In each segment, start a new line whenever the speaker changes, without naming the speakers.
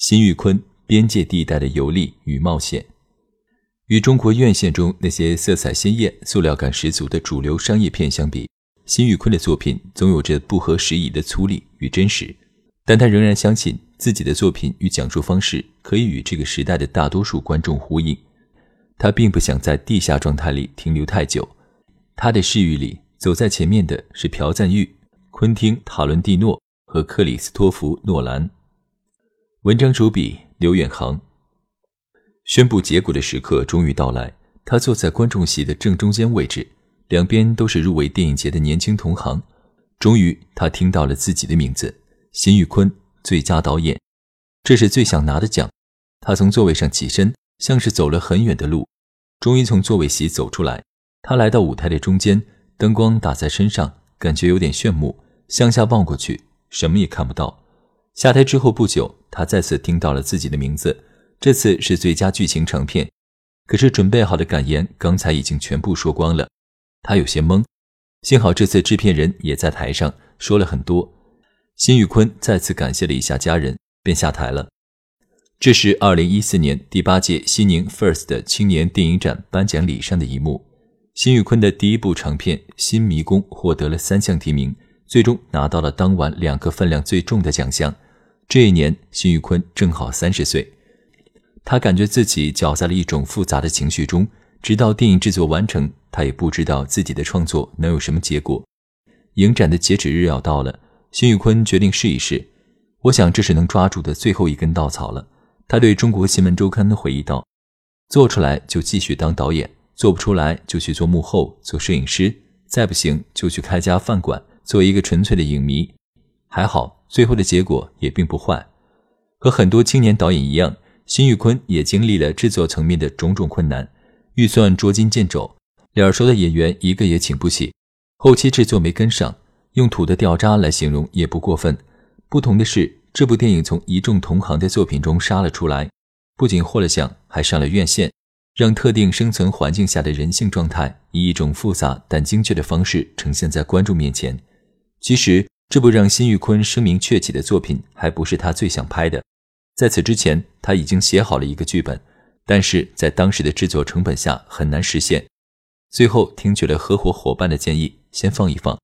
辛玉坤边界地带的游历与冒险。与中国院线中那些色彩鲜艳、塑料感十足的主流商业片相比，辛玉坤的作品总有着不合时宜的粗粝与真实。但他仍然相信自己的作品与讲述方式可以与这个时代的大多数观众呼应。他并不想在地下状态里停留太久。他的视域里走在前面的是朴赞玉。昆汀·塔伦蒂诺和克里斯托弗·诺兰。文章主笔刘远航。宣布结果的时刻终于到来，他坐在观众席的正中间位置，两边都是入围电影节的年轻同行。终于，他听到了自己的名字——辛玉坤，最佳导演。这是最想拿的奖。他从座位上起身，像是走了很远的路，终于从座位席走出来。他来到舞台的中间，灯光打在身上，感觉有点炫目。向下望过去，什么也看不到。下台之后不久，他再次听到了自己的名字，这次是最佳剧情长片。可是准备好的感言刚才已经全部说光了，他有些懵。幸好这次制片人也在台上说了很多。辛宇坤再次感谢了一下家人，便下台了。这是二零一四年第八届西宁 FIRST 青年电影展颁奖礼上的一幕。辛宇坤的第一部长片《新迷宫》获得了三项提名。最终拿到了当晚两个分量最重的奖项。这一年，辛玉坤正好三十岁，他感觉自己搅在了一种复杂的情绪中。直到电影制作完成，他也不知道自己的创作能有什么结果。影展的截止日要到了，辛玉坤决定试一试。我想这是能抓住的最后一根稻草了。他对中国新闻周刊的回忆道：“做出来就继续当导演，做不出来就去做幕后，做摄影师，再不行就去开家饭馆。”做一个纯粹的影迷，还好，最后的结果也并不坏。和很多青年导演一样，辛玉坤也经历了制作层面的种种困难，预算捉襟见肘，脸熟的演员一个也请不起，后期制作没跟上，用土的掉渣来形容也不过分。不同的是，这部电影从一众同行的作品中杀了出来，不仅获了奖，还上了院线。让特定生存环境下的人性状态以一种复杂但精确的方式呈现在观众面前。其实，这部让辛玉坤声名鹊起的作品还不是他最想拍的。在此之前，他已经写好了一个剧本，但是在当时的制作成本下很难实现。最后听取了合伙伙伴的建议，先放一放。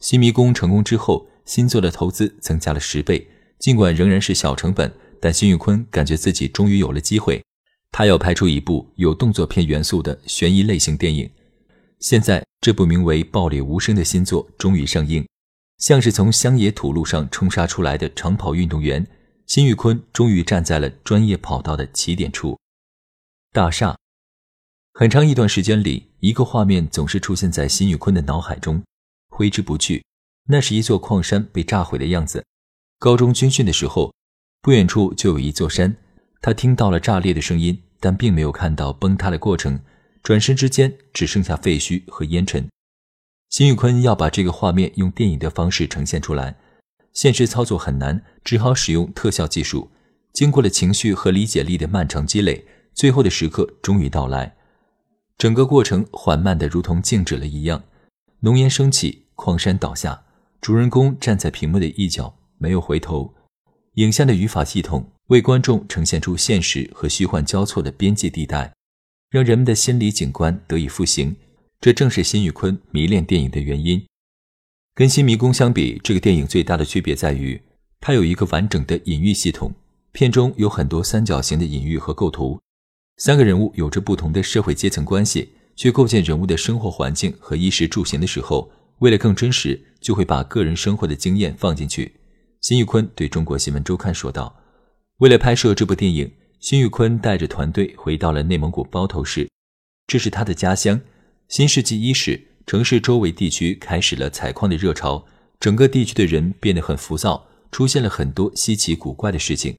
新迷宫成功之后，新作的投资增加了十倍。尽管仍然是小成本，但辛玉坤感觉自己终于有了机会。他要拍出一部有动作片元素的悬疑类型电影。现在，这部名为《暴力无声》的新作终于上映。像是从乡野土路上冲杀出来的长跑运动员，辛玉坤终于站在了专业跑道的起点处。大厦，很长一段时间里，一个画面总是出现在辛玉坤的脑海中，挥之不去。那是一座矿山被炸毁的样子。高中军训的时候，不远处就有一座山，他听到了炸裂的声音，但并没有看到崩塌的过程。转身之间，只剩下废墟和烟尘。辛玉坤要把这个画面用电影的方式呈现出来，现实操作很难，只好使用特效技术。经过了情绪和理解力的漫长积累，最后的时刻终于到来。整个过程缓慢的如同静止了一样，浓烟升起，矿山倒下，主人公站在屏幕的一角，没有回头。影像的语法系统为观众呈现出现实和虚幻交错的边界地带，让人们的心理景观得以复形。这正是辛玉坤迷恋电影的原因。跟《新迷宫》相比，这个电影最大的区别在于，它有一个完整的隐喻系统。片中有很多三角形的隐喻和构图，三个人物有着不同的社会阶层关系，去构建人物的生活环境和衣食住行的时候，为了更真实，就会把个人生活的经验放进去。辛玉坤对中国新闻周刊说道：“为了拍摄这部电影，辛玉坤带着团队回到了内蒙古包头市，这是他的家乡。”新世纪伊始，城市周围地区开始了采矿的热潮，整个地区的人变得很浮躁，出现了很多稀奇古怪的事情。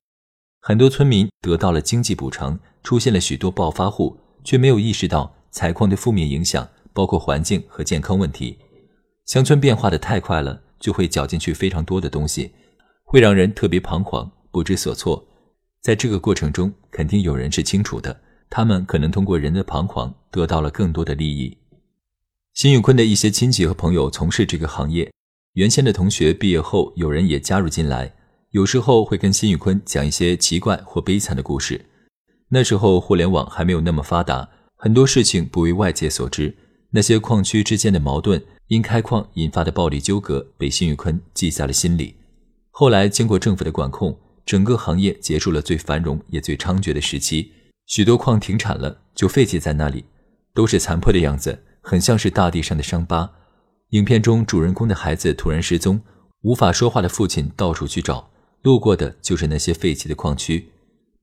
很多村民得到了经济补偿，出现了许多暴发户，却没有意识到采矿的负面影响，包括环境和健康问题。乡村变化的太快了，就会搅进去非常多的东西，会让人特别彷徨，不知所措。在这个过程中，肯定有人是清楚的，他们可能通过人的彷徨得到了更多的利益。辛宇坤的一些亲戚和朋友从事这个行业，原先的同学毕业后，有人也加入进来。有时候会跟辛宇坤讲一些奇怪或悲惨的故事。那时候互联网还没有那么发达，很多事情不为外界所知。那些矿区之间的矛盾，因开矿引发的暴力纠葛，被辛宇坤记在了心里。后来经过政府的管控，整个行业结束了最繁荣也最猖獗的时期，许多矿停产了，就废弃在那里，都是残破的样子，很像是大地上的伤疤。影片中主人公的孩子突然失踪，无法说话的父亲到处去找。路过的就是那些废弃的矿区。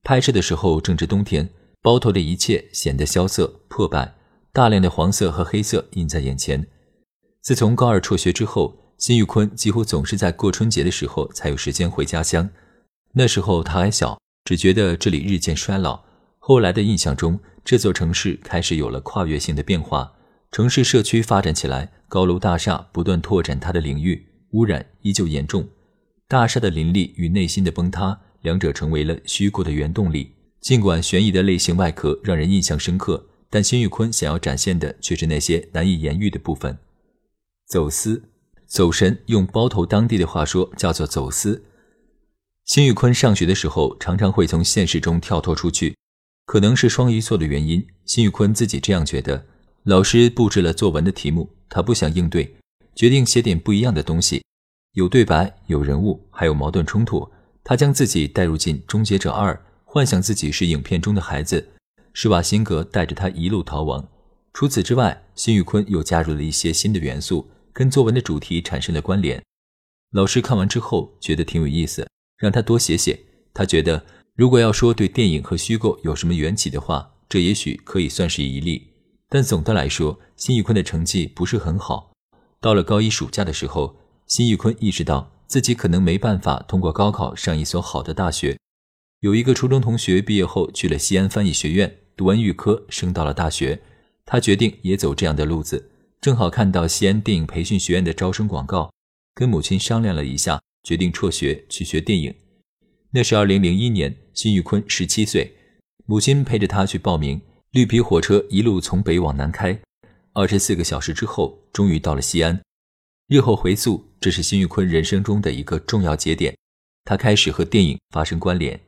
拍摄的时候正值冬天，包头的一切显得萧瑟破败，大量的黄色和黑色映在眼前。自从高二辍学之后，辛玉坤几乎总是在过春节的时候才有时间回家乡。那时候他还小，只觉得这里日渐衰老。后来的印象中，这座城市开始有了跨越性的变化，城市社区发展起来，高楼大厦不断拓展它的领域，污染依旧严重。大厦的林立与内心的崩塌，两者成为了虚构的原动力。尽管悬疑的类型外壳让人印象深刻，但辛玉坤想要展现的却是那些难以言喻的部分。走私、走神，用包头当地的话说叫做走私。辛玉坤上学的时候，常常会从现实中跳脱出去，可能是双鱼座的原因。辛玉坤自己这样觉得。老师布置了作文的题目，他不想应对，决定写点不一样的东西。有对白，有人物，还有矛盾冲突。他将自己带入进《终结者二》，幻想自己是影片中的孩子，施瓦辛格带着他一路逃亡。除此之外，辛宇坤又加入了一些新的元素，跟作文的主题产生了关联。老师看完之后觉得挺有意思，让他多写写。他觉得，如果要说对电影和虚构有什么缘起的话，这也许可以算是一例。但总的来说，辛宇坤的成绩不是很好。到了高一暑假的时候。辛玉坤意识到自己可能没办法通过高考上一所好的大学。有一个初中同学毕业后去了西安翻译学院，读完预科升到了大学。他决定也走这样的路子。正好看到西安电影培训学院的招生广告，跟母亲商量了一下，决定辍学去学电影。那是二零零一年，辛玉坤十七岁，母亲陪着他去报名。绿皮火车一路从北往南开，二十四个小时之后，终于到了西安。日后回溯，这是辛玉坤人生中的一个重要节点，他开始和电影发生关联。